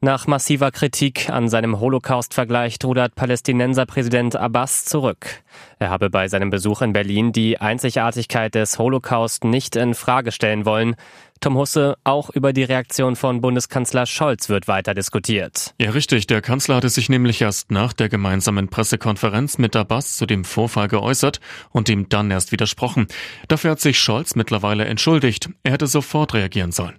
Nach massiver Kritik an seinem Holocaust-Vergleich rudert Palästinenser-Präsident Abbas zurück. Er habe bei seinem Besuch in Berlin die Einzigartigkeit des Holocaust nicht in Frage stellen wollen. Tom Husse, auch über die Reaktion von Bundeskanzler Scholz wird weiter diskutiert. Ja, richtig. Der Kanzler hatte sich nämlich erst nach der gemeinsamen Pressekonferenz mit Abbas zu dem Vorfall geäußert und ihm dann erst widersprochen. Dafür hat sich Scholz mittlerweile entschuldigt. Er hätte sofort reagieren sollen.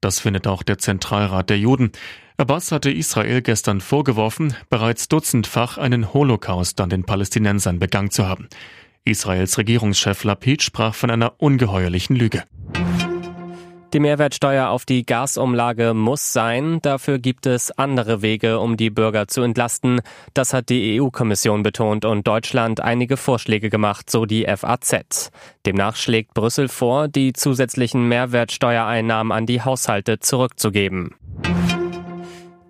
Das findet auch der Zentralrat der Juden. Abbas hatte Israel gestern vorgeworfen, bereits dutzendfach einen Holocaust an den Palästinensern begangen zu haben. Israels Regierungschef Lapid sprach von einer ungeheuerlichen Lüge. Die Mehrwertsteuer auf die Gasumlage muss sein. Dafür gibt es andere Wege, um die Bürger zu entlasten. Das hat die EU-Kommission betont und Deutschland einige Vorschläge gemacht, so die FAZ. Demnach schlägt Brüssel vor, die zusätzlichen Mehrwertsteuereinnahmen an die Haushalte zurückzugeben.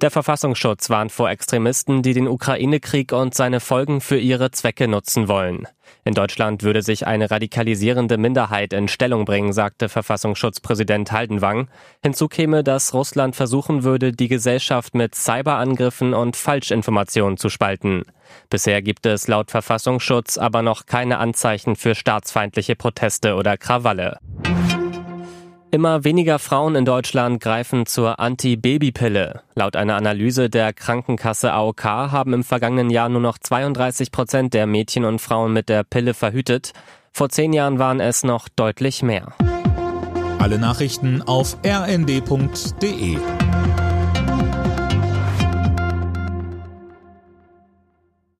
Der Verfassungsschutz warnt vor Extremisten, die den Ukraine-Krieg und seine Folgen für ihre Zwecke nutzen wollen. In Deutschland würde sich eine radikalisierende Minderheit in Stellung bringen, sagte Verfassungsschutzpräsident Haldenwang. Hinzu käme, dass Russland versuchen würde, die Gesellschaft mit Cyberangriffen und Falschinformationen zu spalten. Bisher gibt es laut Verfassungsschutz aber noch keine Anzeichen für staatsfeindliche Proteste oder Krawalle. Immer weniger Frauen in Deutschland greifen zur Anti-Baby-Pille. Laut einer Analyse der Krankenkasse AOK haben im vergangenen Jahr nur noch 32 Prozent der Mädchen und Frauen mit der Pille verhütet. Vor zehn Jahren waren es noch deutlich mehr. Alle Nachrichten auf rnd.de